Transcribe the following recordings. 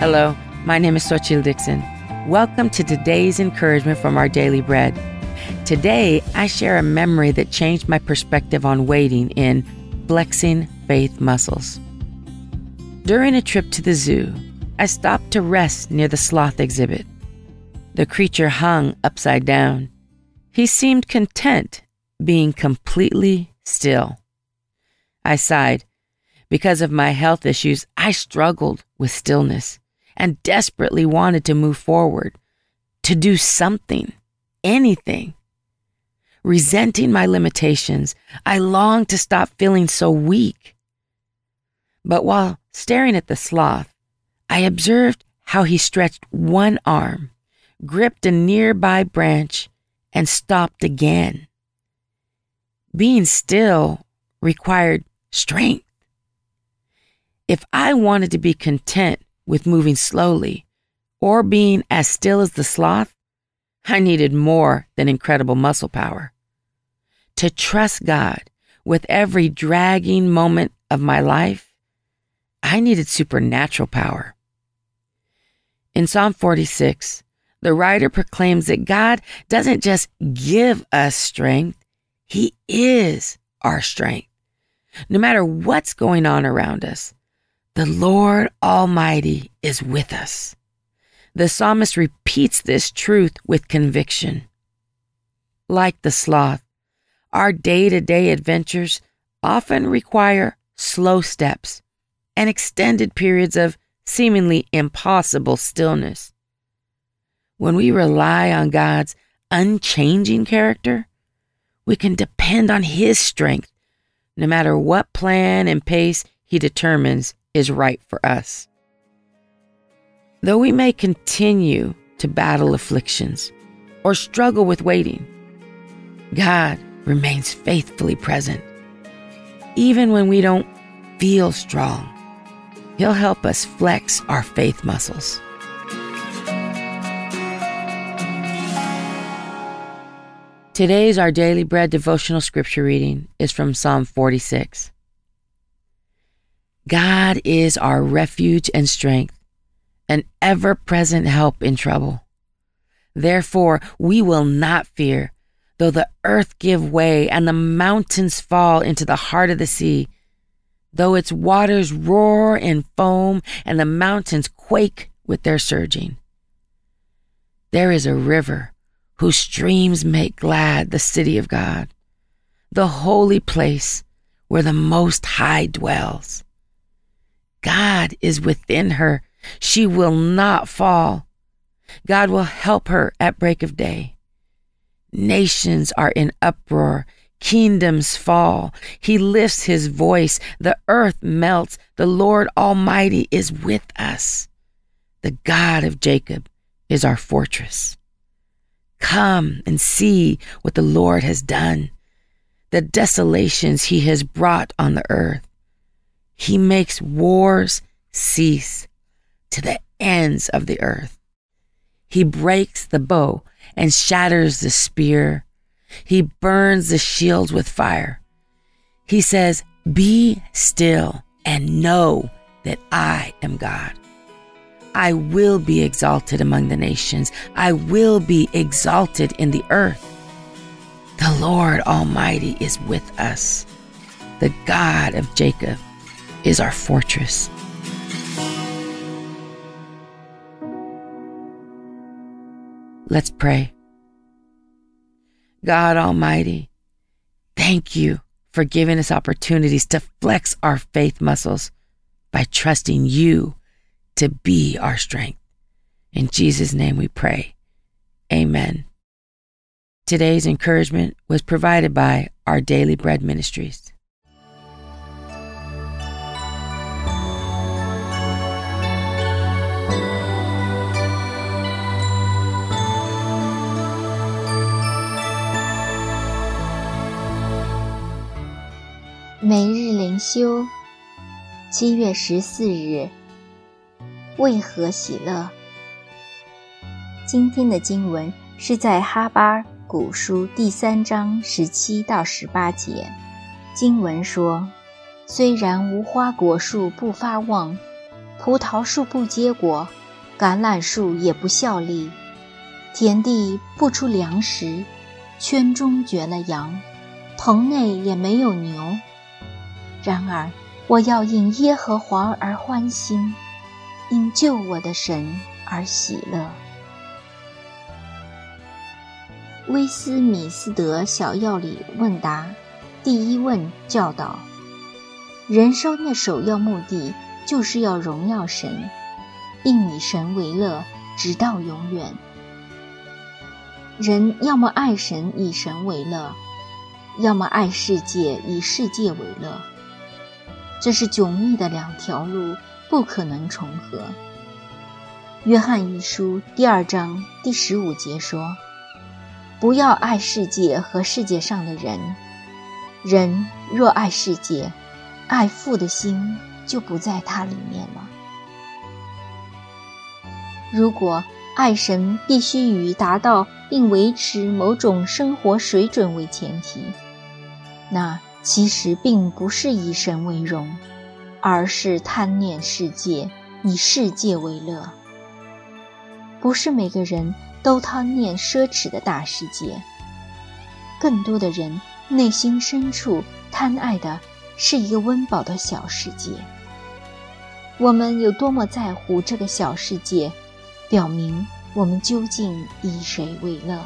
Hello, my name is Sochil Dixon. Welcome to today's encouragement from our daily bread. Today, I share a memory that changed my perspective on waiting in flexing faith muscles. During a trip to the zoo, I stopped to rest near the sloth exhibit. The creature hung upside down. He seemed content being completely still. I sighed. Because of my health issues, I struggled with stillness and desperately wanted to move forward, to do something, anything. Resenting my limitations, I longed to stop feeling so weak. But while staring at the sloth, I observed how he stretched one arm, gripped a nearby branch, and stopped again. Being still required strength. If I wanted to be content with moving slowly or being as still as the sloth, I needed more than incredible muscle power. To trust God with every dragging moment of my life, I needed supernatural power. In Psalm 46, the writer proclaims that God doesn't just give us strength, He is our strength. No matter what's going on around us, the Lord Almighty is with us. The psalmist repeats this truth with conviction. Like the sloth, our day to day adventures often require slow steps and extended periods of seemingly impossible stillness. When we rely on God's unchanging character, we can depend on His strength no matter what plan and pace He determines is right for us. Though we may continue to battle afflictions or struggle with waiting, God remains faithfully present. Even when we don't feel strong, He'll help us flex our faith muscles. Today's Our Daily Bread devotional scripture reading is from Psalm 46. God is our refuge and strength, an ever present help in trouble. Therefore, we will not fear, though the earth give way and the mountains fall into the heart of the sea, though its waters roar and foam and the mountains quake with their surging. There is a river whose streams make glad the city of God, the holy place where the Most High dwells. God is within her. She will not fall. God will help her at break of day. Nations are in uproar. Kingdoms fall. He lifts his voice. The earth melts. The Lord Almighty is with us. The God of Jacob is our fortress. Come and see what the Lord has done, the desolations he has brought on the earth. He makes wars cease to the ends of the earth. He breaks the bow and shatters the spear. He burns the shields with fire. He says, Be still and know that I am God. I will be exalted among the nations. I will be exalted in the earth. The Lord Almighty is with us. The God of Jacob is our fortress. Let's pray. God Almighty, thank you for giving us opportunities to flex our faith muscles by trusting you to be our strength. In Jesus' name we pray. Amen. Today's encouragement was provided by Our Daily Bread Ministries. 每日灵修，七月十四日，为何喜乐？今天的经文是在哈巴古书第三章十七到十八节。经文说：“虽然无花果树不发旺，葡萄树不结果，橄榄树也不效力，田地不出粮食，圈中绝了羊，棚内也没有牛。然而，我要因耶和华而欢心，因救我的神而喜乐。威斯敏斯德小要理问答，第一问教导：人生的首要目的就是要荣耀神，并以神为乐，直到永远。人要么爱神，以神为乐；要么爱世界，以世界为乐。这是迥异的两条路，不可能重合。约翰一书第二章第十五节说。不要爱世界和世界上的人。人若爱世界，爱父的心就不在他里面了。如果爱神必须以达到并维持某种生活水准为前提，那其实并不是以神为荣，而是贪念世界，以世界为乐。不是每个人。都贪念奢侈的大世界，更多的人内心深处贪爱的是一个温饱的小世界。我们有多么在乎这个小世界，表明我们究竟以谁为乐。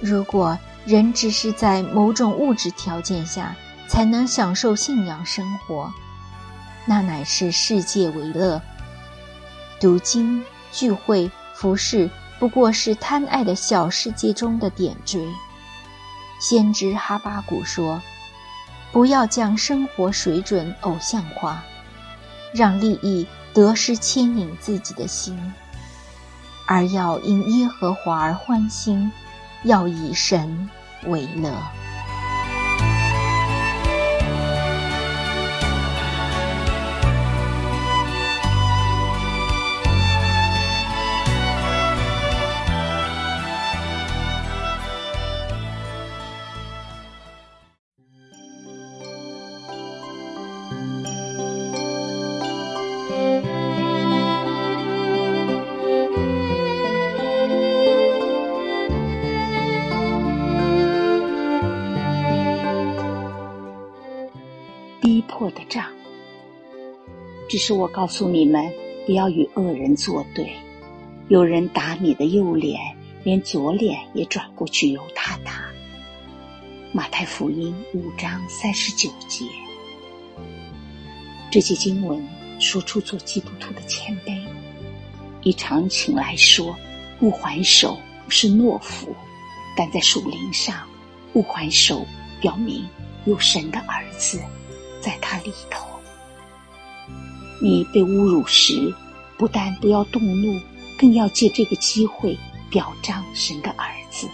如果人只是在某种物质条件下才能享受信仰生活，那乃是世界为乐。读经。聚会、服饰，不过是贪爱的小世界中的点缀。先知哈巴谷说：“不要将生活水准偶像化，让利益得失牵引自己的心，而要因耶和华而欢心，要以神为乐。”只是我告诉你们，不要与恶人作对。有人打你的右脸，连左脸也转过去由他打。马太福音五章三十九节。这些经文说出做基督徒的谦卑。以常情来说，不还手是懦夫，但在属灵上，不还手表明有神的儿子。在他里头，你被侮辱时，不但不要动怒，更要借这个机会表彰神的儿子。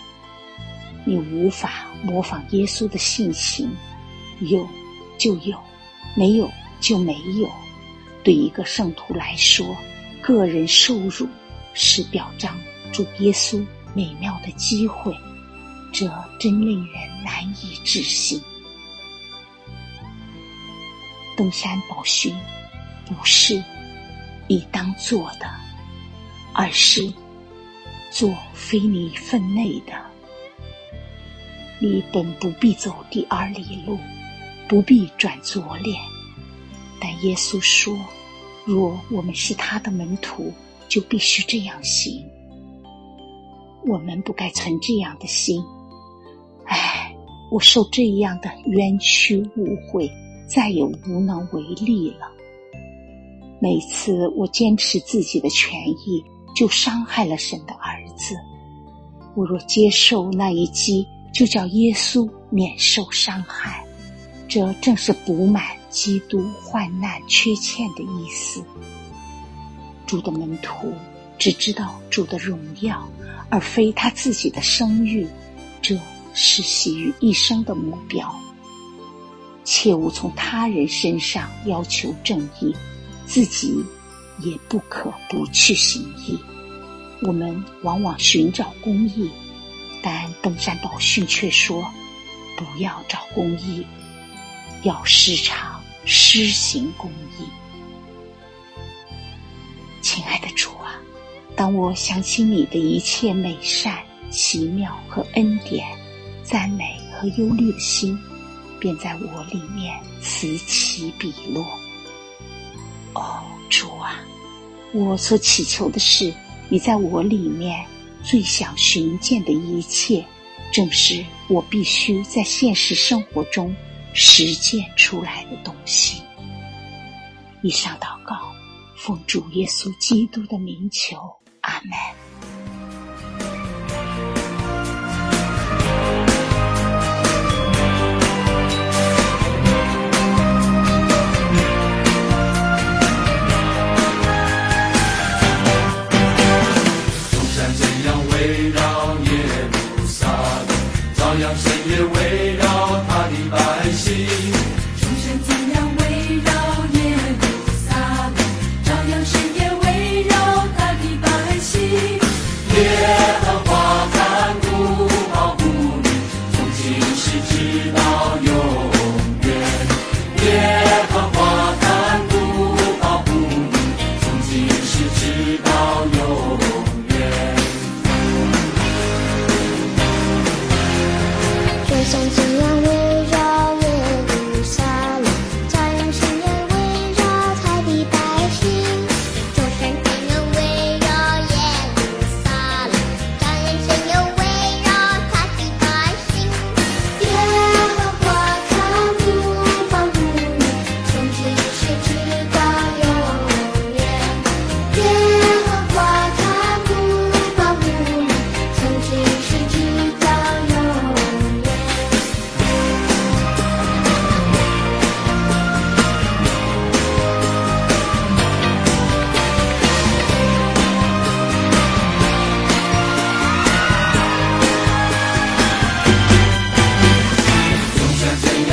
你无法模仿耶稣的性情，有就有，没有就没有。对一个圣徒来说，个人受辱是表彰主耶稣美妙的机会，这真令人难以置信。登山宝训，不是你当做的，而是做非你分内的。你本不必走第二里路，不必转左脸。但耶稣说，若我们是他的门徒，就必须这样行。我们不该存这样的心。唉，我受这样的冤屈误会。再也无能为力了。每次我坚持自己的权益，就伤害了神的儿子。我若接受那一击，就叫耶稣免受伤害。这正是补满基督患难缺欠的意思。主的门徒只知道主的荣耀，而非他自己的声誉，这是喜于一生的目标。切勿从他人身上要求正义，自己也不可不去行义。我们往往寻找公义，但登山宝训却说：不要找公义，要时常施行公义。亲爱的主啊，当我想起你的一切美善、奇妙和恩典，赞美和忧虑的心，便在我里面此起彼落。主啊，我所祈求的是你在我里面最想寻见的一切，正是我必须在现实生活中实践出来的东西。以上祷告，奉主耶稣基督的名求，阿门。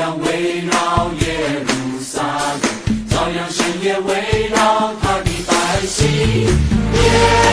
阳围绕耶路撒冷，朝阳、深夜围绕他的百姓。